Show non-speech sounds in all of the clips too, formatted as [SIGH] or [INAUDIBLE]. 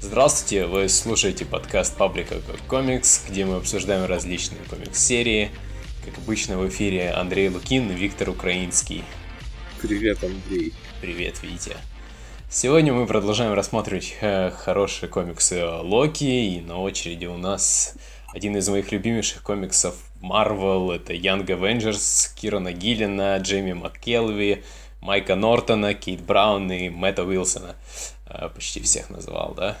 Здравствуйте, вы слушаете подкаст Паблика Комикс, где мы обсуждаем различные комикс-серии. Как обычно в эфире Андрей Лукин и Виктор Украинский. Привет, Андрей. Привет, Витя. Сегодня мы продолжаем рассматривать э, хорошие комиксы Локи, и на очереди у нас один из моих любимейших комиксов Marvel, это Young Avengers, Кирана Гиллина, Джейми МакКелви, Майка Нортона, Кейт Браун и Мэтта Уилсона. Э, почти всех называл, да?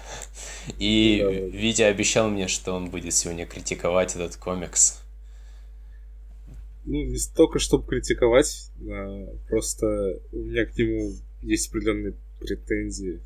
И да, да. Витя обещал мне, что он будет сегодня критиковать этот комикс. Ну, не столько, чтобы критиковать, а просто у меня к нему есть определенные претензии.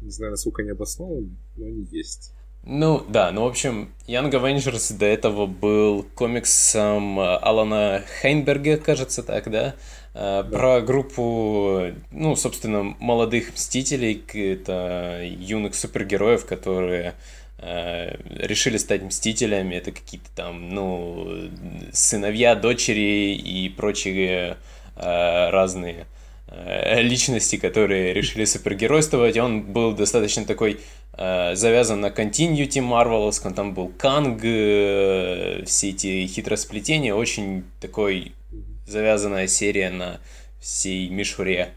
Не знаю, насколько они обоснованы, но они есть. Ну, да, ну, в общем, Young Avengers до этого был комиксом э, Алана Хейнберга, кажется, так, да? Э, да. Про группу, ну, собственно, молодых мстителей, это юных супергероев, которые э, решили стать мстителями. Это какие-то там, ну, сыновья, дочери и прочие разные личности, которые решили супергеройствовать. Он был достаточно такой э, завязан на континьюти Марвеловском, там был Канг, э, все эти хитросплетения, очень такой завязанная серия на всей мишуре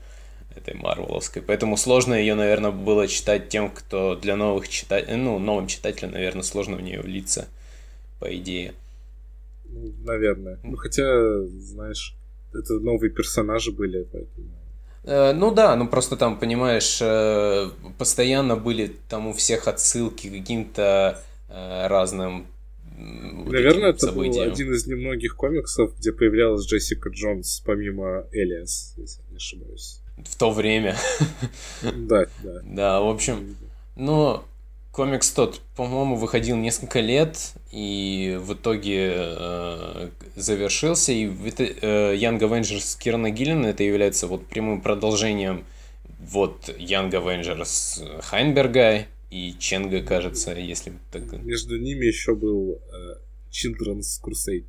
этой Марвеловской. Поэтому сложно ее, наверное, было читать тем, кто для новых читателей, ну, новым читателям, наверное, сложно в нее влиться, по идее. Наверное. Ну, хотя, знаешь, это новые персонажи были, поэтому Э, ну да, ну просто там, понимаешь, э, постоянно были там у всех отсылки к каким-то э, разным Наверное, это событиям. был один из немногих комиксов, где появлялась Джессика Джонс, помимо Элиас, если не ошибаюсь. В то время. Да, да. Да, в общем, ну, комикс тот, по-моему, выходил несколько лет и в итоге э, завершился. И э, Young Avengers Кирана Гиллина это является вот прямым продолжением вот Young Avengers Хайнберга и Ченга, кажется, если так... Между ними еще был э, Children's Crusade,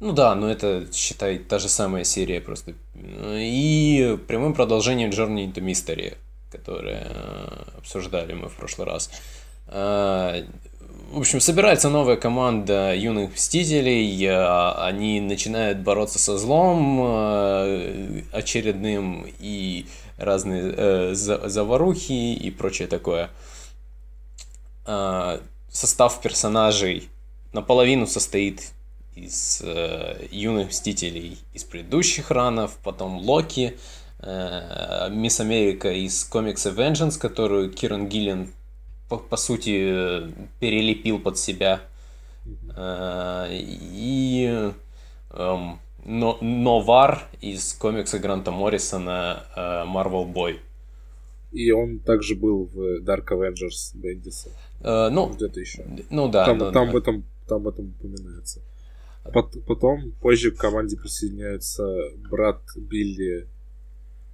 Ну да, но это, считай, та же самая серия просто. И прямым продолжением Journey into Mystery, которое э, обсуждали мы в прошлый раз. В общем, собирается новая команда юных мстителей, а, они начинают бороться со злом а, очередным и разные э, заварухи и прочее такое. Состав персонажей наполовину состоит из э, юных мстителей из предыдущих ранов, потом Локи, э, Мисс Америка из комикса Vengeance, которую Киран Гиллен по, по сути, перелепил под себя. Э, и эм, но, Новар из комикса Гранта Моррисона э, Marvel Boy. И он также был в Dark Avengers Бендиса. Э, ну, где-то еще. Ну да. Там, ну, там, да. В этом, там в этом упоминается. Потом, позже к команде присоединяется брат Билли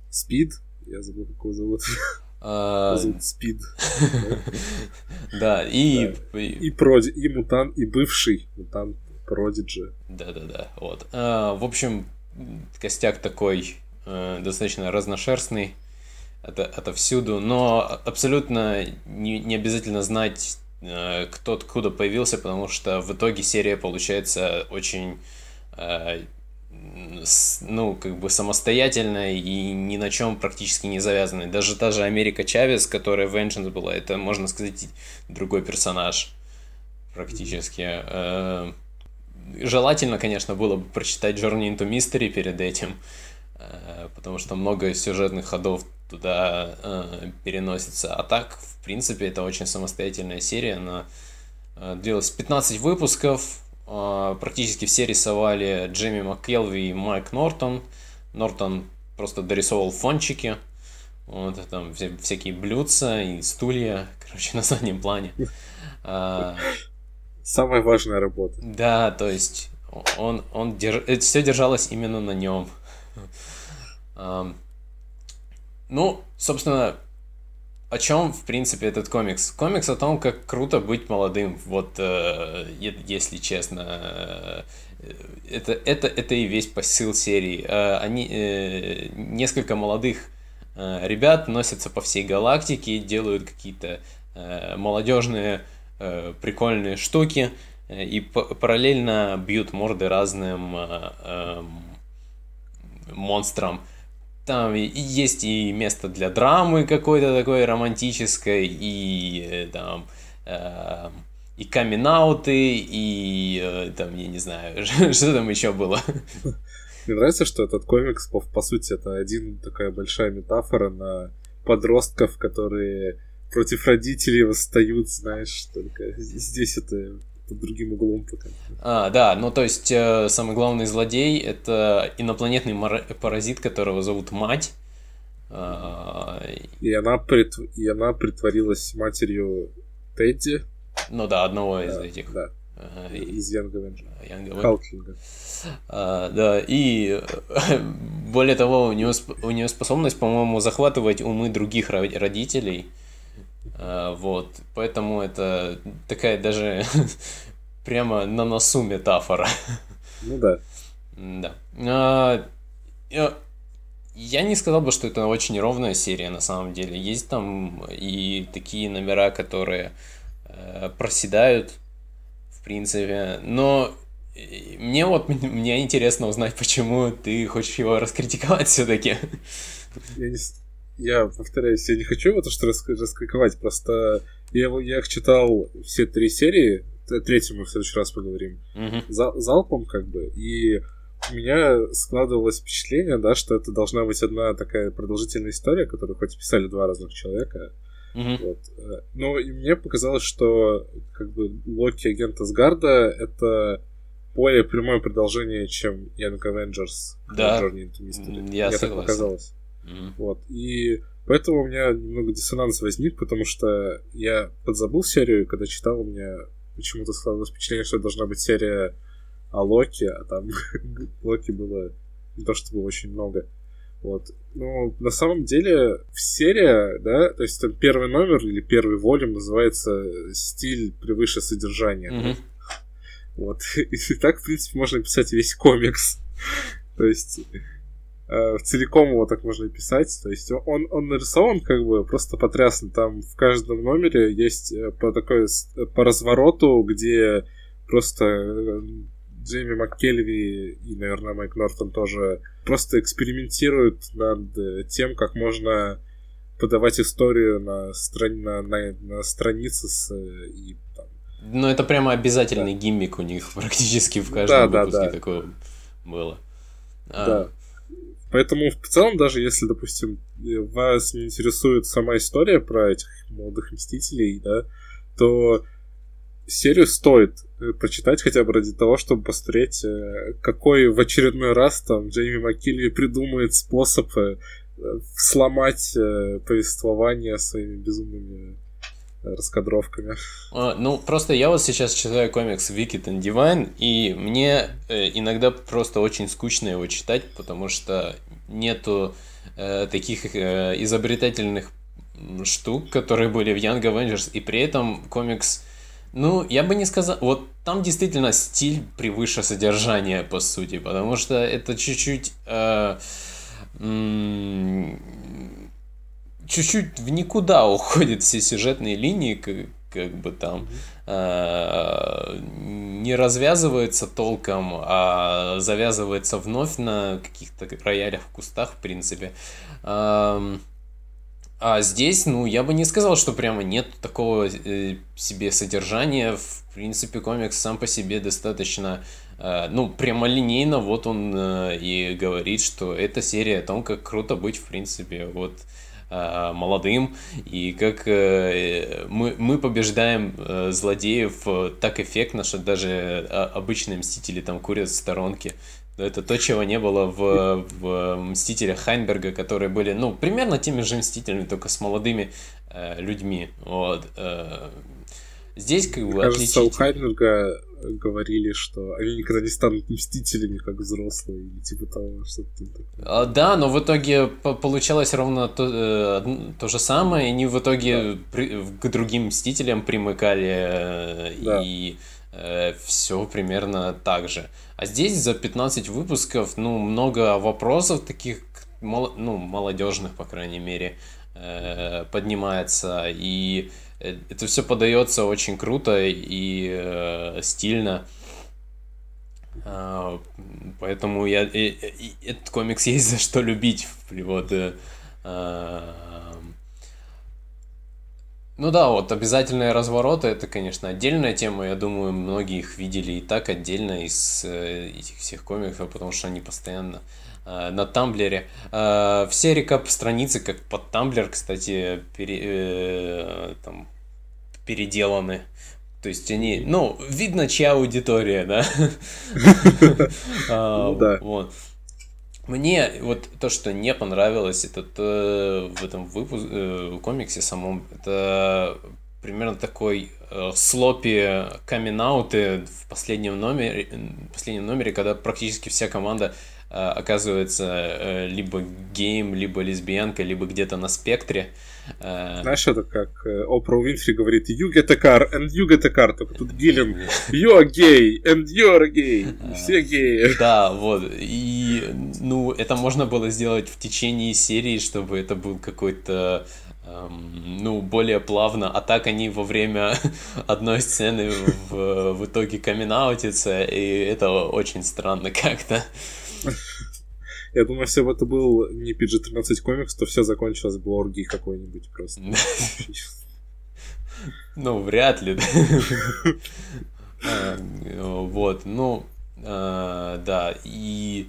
Спид. Я забыл, как его зовут. [LAUGHS] А, Спид. [LAUGHS] Да, и... И Проди, и мутант, и бывший мутант Продиджи. Да-да-да, вот. А, в общем, костяк такой э, достаточно разношерстный это, отовсюду, но абсолютно не, не обязательно знать, э, кто откуда появился, потому что в итоге серия получается очень э, ну, как бы самостоятельная и ни на чем практически не завязанная. Даже та же Америка Чавес, которая в Vengeance была, это, можно сказать, другой персонаж практически. Э, желательно, конечно, было бы прочитать Journey into Mystery перед этим, э, потому что много сюжетных ходов туда э, переносится. А так, в принципе, это очень самостоятельная серия. Она длилась 15 выпусков, практически все рисовали Джимми МакКелви и Майк Нортон. Нортон просто дорисовывал фончики, вот, там всякие блюдца и стулья, [LAUGHS] короче, на заднем плане. А, Самая важная работа. Да, то есть он, он держ... это все держалось именно на нем. Ну, собственно, о чем, в принципе, этот комикс? Комикс о том, как круто быть молодым, вот, э, если честно. Э, это, это, это и весь посыл серии. Э, они, э, несколько молодых э, ребят носятся по всей галактике, делают какие-то э, молодежные э, прикольные штуки э, и параллельно бьют морды разным э, э, монстрам там есть и место для драмы какой-то такой романтической, и э, там э, и камин и там, я не знаю, [LAUGHS] что там еще было. Мне нравится, что этот комикс, по, по сути, это один такая большая метафора на подростков, которые против родителей восстают, знаешь, только здесь это под другим углом пока. А, да, ну то есть э, самый главный злодей это инопланетный паразит, которого зовут мать. А, и, она прит... и она притворилась матерью Тедди. Ну да, одного из да, этих. Да. Из Avenger. Халкинга. Uh, да, и [LAUGHS] более того, у нее, у нее способность, по-моему, захватывать умы других родителей. А, вот, поэтому это такая даже [LAUGHS] прямо на носу метафора. Ну да. Да. А, я не сказал бы, что это очень ровная серия на самом деле. Есть там и такие номера, которые э, проседают, в принципе. Но мне вот мне интересно узнать, почему ты хочешь его раскритиковать все-таки. Я не, я повторяюсь, я не хочу то, что раскритиковать, просто я, я их читал все три серии, третью мы в следующий раз поговорим, mm-hmm. за, залпом как бы, и у меня складывалось впечатление, да, что это должна быть одна такая продолжительная история, которую хоть писали два разных человека, mm-hmm. вот. Э, но и мне показалось, что как бы Локи агента Сгарда это более прямое продолжение, чем Young Avengers. Да, я мне согласен. так показалось. Mm-hmm. Вот. И поэтому у меня немного диссонанс возник, потому что я подзабыл серию, когда читал, у меня почему-то складывалось впечатление, что это должна быть серия о Локи, а там [LAUGHS] Локи было не то чтобы очень много. Вот. Но на самом деле серия, да, то есть там первый номер или первый волюм называется «Стиль превыше содержания». Mm-hmm. Вот. [LAUGHS] И так, в принципе, можно писать весь комикс. [LAUGHS] То есть э, целиком его так можно писать. То есть он, он нарисован как бы просто потрясно. Там в каждом номере есть э, по такой по развороту, где просто э, Джейми МакКельви и, наверное, Майк Нортон тоже просто экспериментируют над э, тем, как можно подавать историю на, страни... на, на, на странице с и там. Ну, это прямо обязательный да. гиммик у них [LAUGHS] практически в каждом да, выпуске да, да. такое было. А. Да. Поэтому в целом, даже если, допустим, вас не интересует сама история про этих молодых мстителей, да, то серию стоит э, прочитать хотя бы ради того, чтобы посмотреть, э, какой в очередной раз там Джейми Маккилли придумает способ э, сломать повествование своими безумными раскадровками. А, ну, просто я вот сейчас читаю комикс Wicked and Divine, и мне э, иногда просто очень скучно его читать, потому что нету э, таких э, изобретательных штук, которые были в Young Avengers, и при этом комикс, ну, я бы не сказал, вот там действительно стиль превыше содержания, по сути, потому что это чуть-чуть... Э, чуть-чуть в никуда [LAUGHS] уходят все сюжетные линии, как, как бы там э, не развязывается толком, а завязывается вновь на каких-то роялях в кустах, в принципе. Э, а здесь, ну, я бы не сказал, что прямо нет такого э, себе содержания. В принципе, комикс сам по себе достаточно, э, ну, прямолинейно. Вот он э, и говорит, что эта серия о том, как круто быть, в принципе, вот Э, молодым, и как э, мы, мы побеждаем э, злодеев так эффектно, что даже обычные мстители там курят в сторонке. Это то, чего не было в, в Мстителях Хайнберга, которые были, ну, примерно теми же Мстителями, только с молодыми людьми. Вот. Здесь как бы Кажется, у Хайнберга говорили, что они никогда не станут мстителями, как взрослые, или типа того, что-то такое. А, да, но в итоге получалось ровно то, э, то же самое, и они в итоге да. при, к другим мстителям примыкали, э, да. и э, все примерно так же. А здесь за 15 выпусков, ну, много вопросов таких, ну, молодежных, по крайней мере, э, поднимается, и Э, это все подается очень круто и э, стильно. Э, поэтому я, и, и, этот комикс [LAUGHS] есть за что любить. Вот, э, э, ну да, вот обязательные развороты это, конечно, отдельная тема. Я думаю, многие их видели и так отдельно из э, этих всех комиксов, потому что они постоянно Э, на Тамблере. Э, все рекап-страницы, как под Тамблер, кстати, пере, э, там, переделаны. То есть они, ну, видно, чья аудитория, да? [LAUGHS] А, да. Вот. Мне вот то, что не понравилось, это то, в этом выпуске, комиксе самом, это примерно такой э, слопи камин в последнем номере, в последнем номере, когда практически вся команда Э, оказывается э, либо гейм, либо лесбиянка, либо где-то на спектре. Э, Знаешь, это как Опра Уинфри говорит You get a car, and you get a car. Только тут Гиллен You're gay, and you're gay. Все геи. Да, вот. И, ну, это можно было сделать в течение серии, чтобы это был какой-то эм, ну, более плавно, а так они во время [LAUGHS] одной сцены в, в итоге камин и это очень странно как-то. [LAUGHS] Я думаю, если бы это был не PG-13 комикс, то все закончилось бы оргией какой-нибудь просто. [LAUGHS] Ну, вряд ли. [LAUGHS] А, вот, ну, а, да, и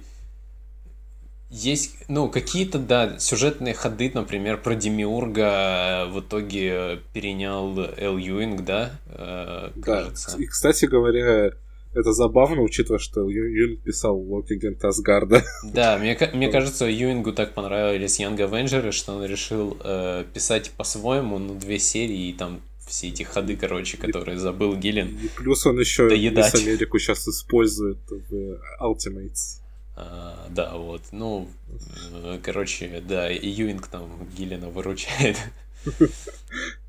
есть, ну, какие-то, да, сюжетные ходы, например, про Демиурга в итоге перенял Эл Юинг, да, э, кажется. Да, и, кстати говоря, это забавно, учитывая, что Юинг писал Локи Гент Асгарда. Да, мне, мне кажется, Юингу так понравились Young Avengers, что он решил э, писать по-своему, ну, две серии, и там все эти ходы, короче, которые забыл Гиллен. И плюс он еще доедать. Мисс Америку сейчас использует в Ultimates. А, да, вот. Ну, э, короче, да, и Юинг там Гиллена выручает. [LAUGHS]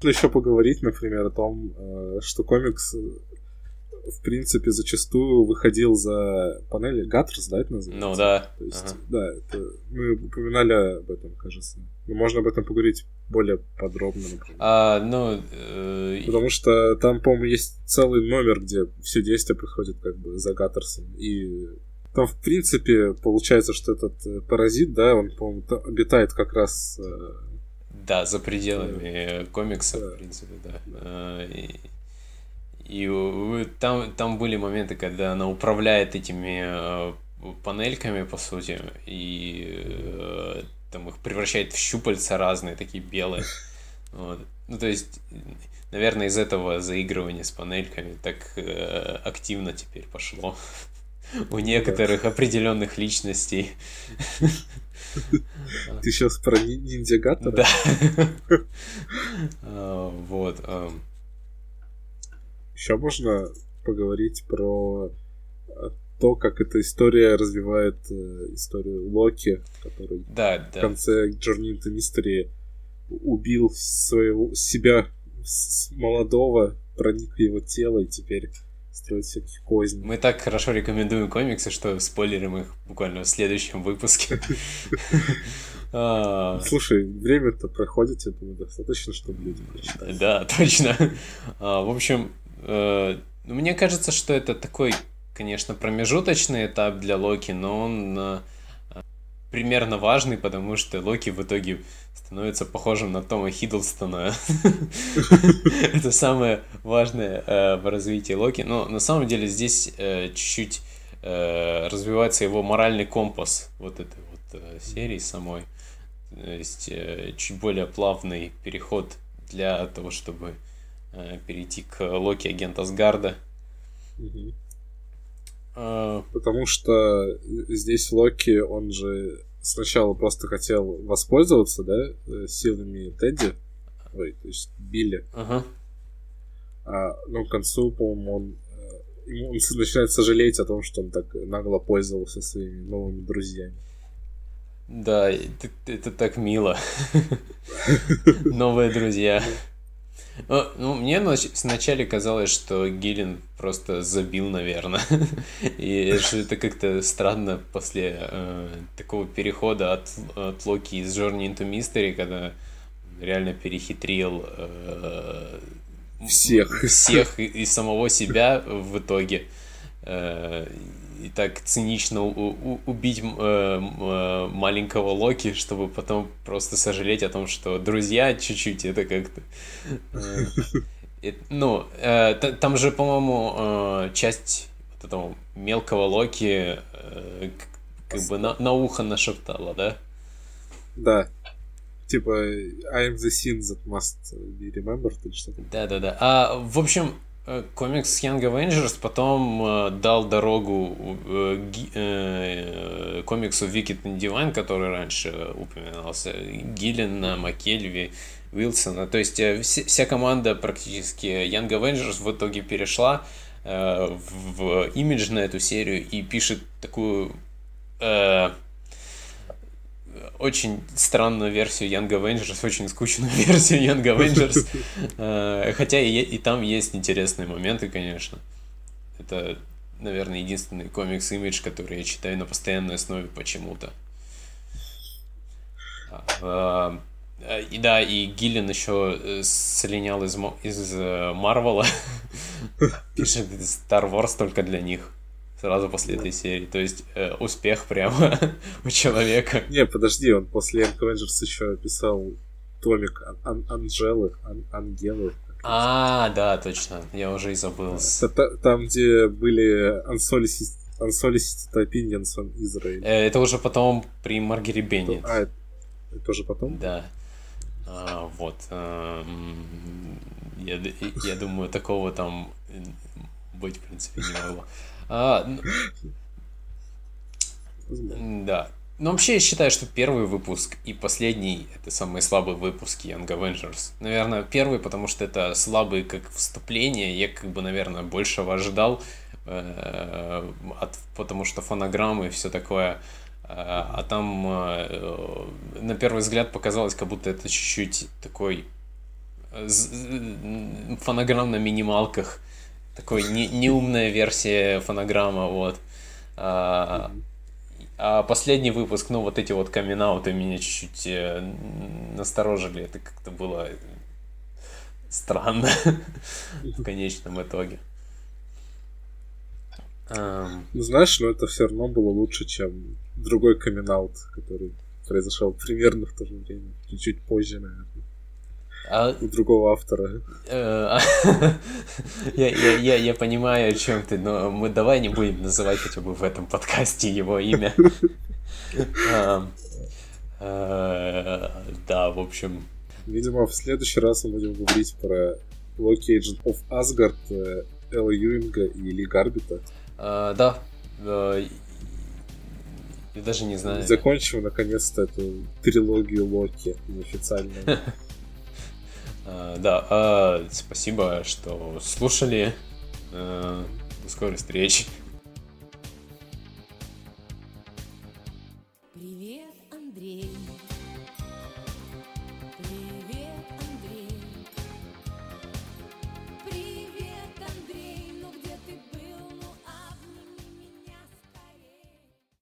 Ну, еще поговорить, например, о том, э, что комикс в принципе, зачастую выходил за панели Гаттерс, да, это называется? Ну да. То есть, ага. да, это, мы упоминали об этом, кажется. Но можно об этом поговорить более подробно, например. А, ну... Э... Потому что там, по-моему, есть целый номер, где все действия проходят как бы за Гаттерсом. И там, в принципе, получается, что этот э, паразит, да, он, по-моему, обитает как раз... Э... Да, за пределами э... комикса, да. в принципе, да. И... И там, там были моменты, когда она управляет этими э, панельками, по сути, и э, там их превращает в щупальца разные, такие белые. Вот. Ну, то есть, наверное, из этого заигрывания с панельками так э, активно теперь пошло у некоторых определенных личностей. Ты сейчас про ниндзя? Да. [LAUGHS] А, вот. Еще можно поговорить про э, то, как эта история развивает э, историю Локи, который да, да. в конце Journey into Mystery убил своего, себя молодого, проник в его тело и теперь строит всяких козней. Мы так хорошо рекомендуем комиксы, что спойлерим их буквально в следующем выпуске. [LAUGHS] А. Слушай, время-то проходит, я думаю, достаточно, чтобы люди прочитали. Да, точно. А, в общем, мне кажется, что это такой, конечно, промежуточный этап для Локи, но он э, примерно важный, потому что Локи в итоге становится похожим на Тома Хиддлстона. [LAUGHS] Это самое важное э, в развитии Локи. Но на самом деле здесь чуть-чуть развивается его моральный компас вот этой вот серии самой. То есть чуть более плавный переход для того, чтобы Э, перейти к Локи агента Асгарда. Угу. Потому что здесь Локи, он же сначала просто хотел воспользоваться, да, э, силами Тедди, ой, то есть Билли. Ага. А, ну, к концу, по-моему, он, э, ему, он начинает сожалеть о том, что он так нагло пользовался своими новыми друзьями. Да, это, это так мило. [LAUGHS] Новые друзья. Ну, мне вначале казалось, что Гиллин просто забил, наверное. [LAUGHS] И это как-то странно после э, такого перехода от, от Локи из Journey into Mystery, когда реально перехитрил э, всех. Всех и, и самого себя в итоге. Э, и так цинично убить э, э, маленького Локи, чтобы потом просто сожалеть о том, что друзья чуть-чуть это как-то... Ну, там же, по-моему, часть вот этого мелкого Локи как бы на, на ухо нашептала, да? Да. Типа, I am the scene that must be remembered или что-то. Да-да-да. А, в общем, комикс Young Avengers потом э, дал дорогу э, ги, э, комиксу Wicked and Divine, который раньше упоминался, Гиллина, Маккельви, Уилсона. То есть э, вся, вся команда практически Young Avengers в итоге перешла э, в, в имидж на эту серию и пишет такую э, очень странную версию Young Avengers, очень скучную [LAUGHS] версию Young Avengers. [LAUGHS] Э, хотя и, и там есть интересные моменты, конечно. Это, наверное, единственный комикс Image, который я читаю на постоянной основе почему-то. А, э, и да, и Гиллин еще э, слинял из, из Марвела. [LAUGHS] Пишет Star Wars только для них сразу после этой серии. То есть э, успех прямо [LAUGHS] у человека. Не, подожди, он после Young Avengers еще писал томик Ан Анжелы, Ан Ангелы. А, да, точно, я уже и забыл. Там, где были Unsolicited, Opinions on Israel. Э, это уже потом при Маргере Беннет. А, это уже потом? Да. А, вот. А, я, я думаю, такого там быть, в принципе, не могло. А, да. Но вообще я считаю, что первый выпуск и последний это самые слабые выпуски Young Avengers. Наверное, первый, потому что это слабый как вступление. Я как бы, наверное, большего ожидал, э, от, потому что фонограммы и все такое. Э, а там э, на первый взгляд показалось, как будто это чуть-чуть такой фонограмм на минималках такой не, неумная версия фонограмма, вот. А, а последний выпуск, ну, вот эти вот камин меня чуть-чуть э, насторожили. Это как-то было странно [LAUGHS] в конечном итоге. Ну, знаешь, но это все равно было лучше, чем другой камин который произошел примерно в то же время, чуть-чуть позже, наверное. А... У другого автора. Э, [LAUGHS] я, я, я, я понимаю, о чем ты, но мы давай не будем называть хотя бы в этом подкасте его имя. [LAUGHS] Э, да, в общем. Видимо, в следующий раз мы будем говорить про Локи Agent of Asgard, э, Элла Юинга и Ли Гарбита. Да, я даже не знаю. Закончим наконец-то эту трилогию Локи неофициально. [LAUGHS] А, да, а, спасибо, что слушали. А, до скорой встречи.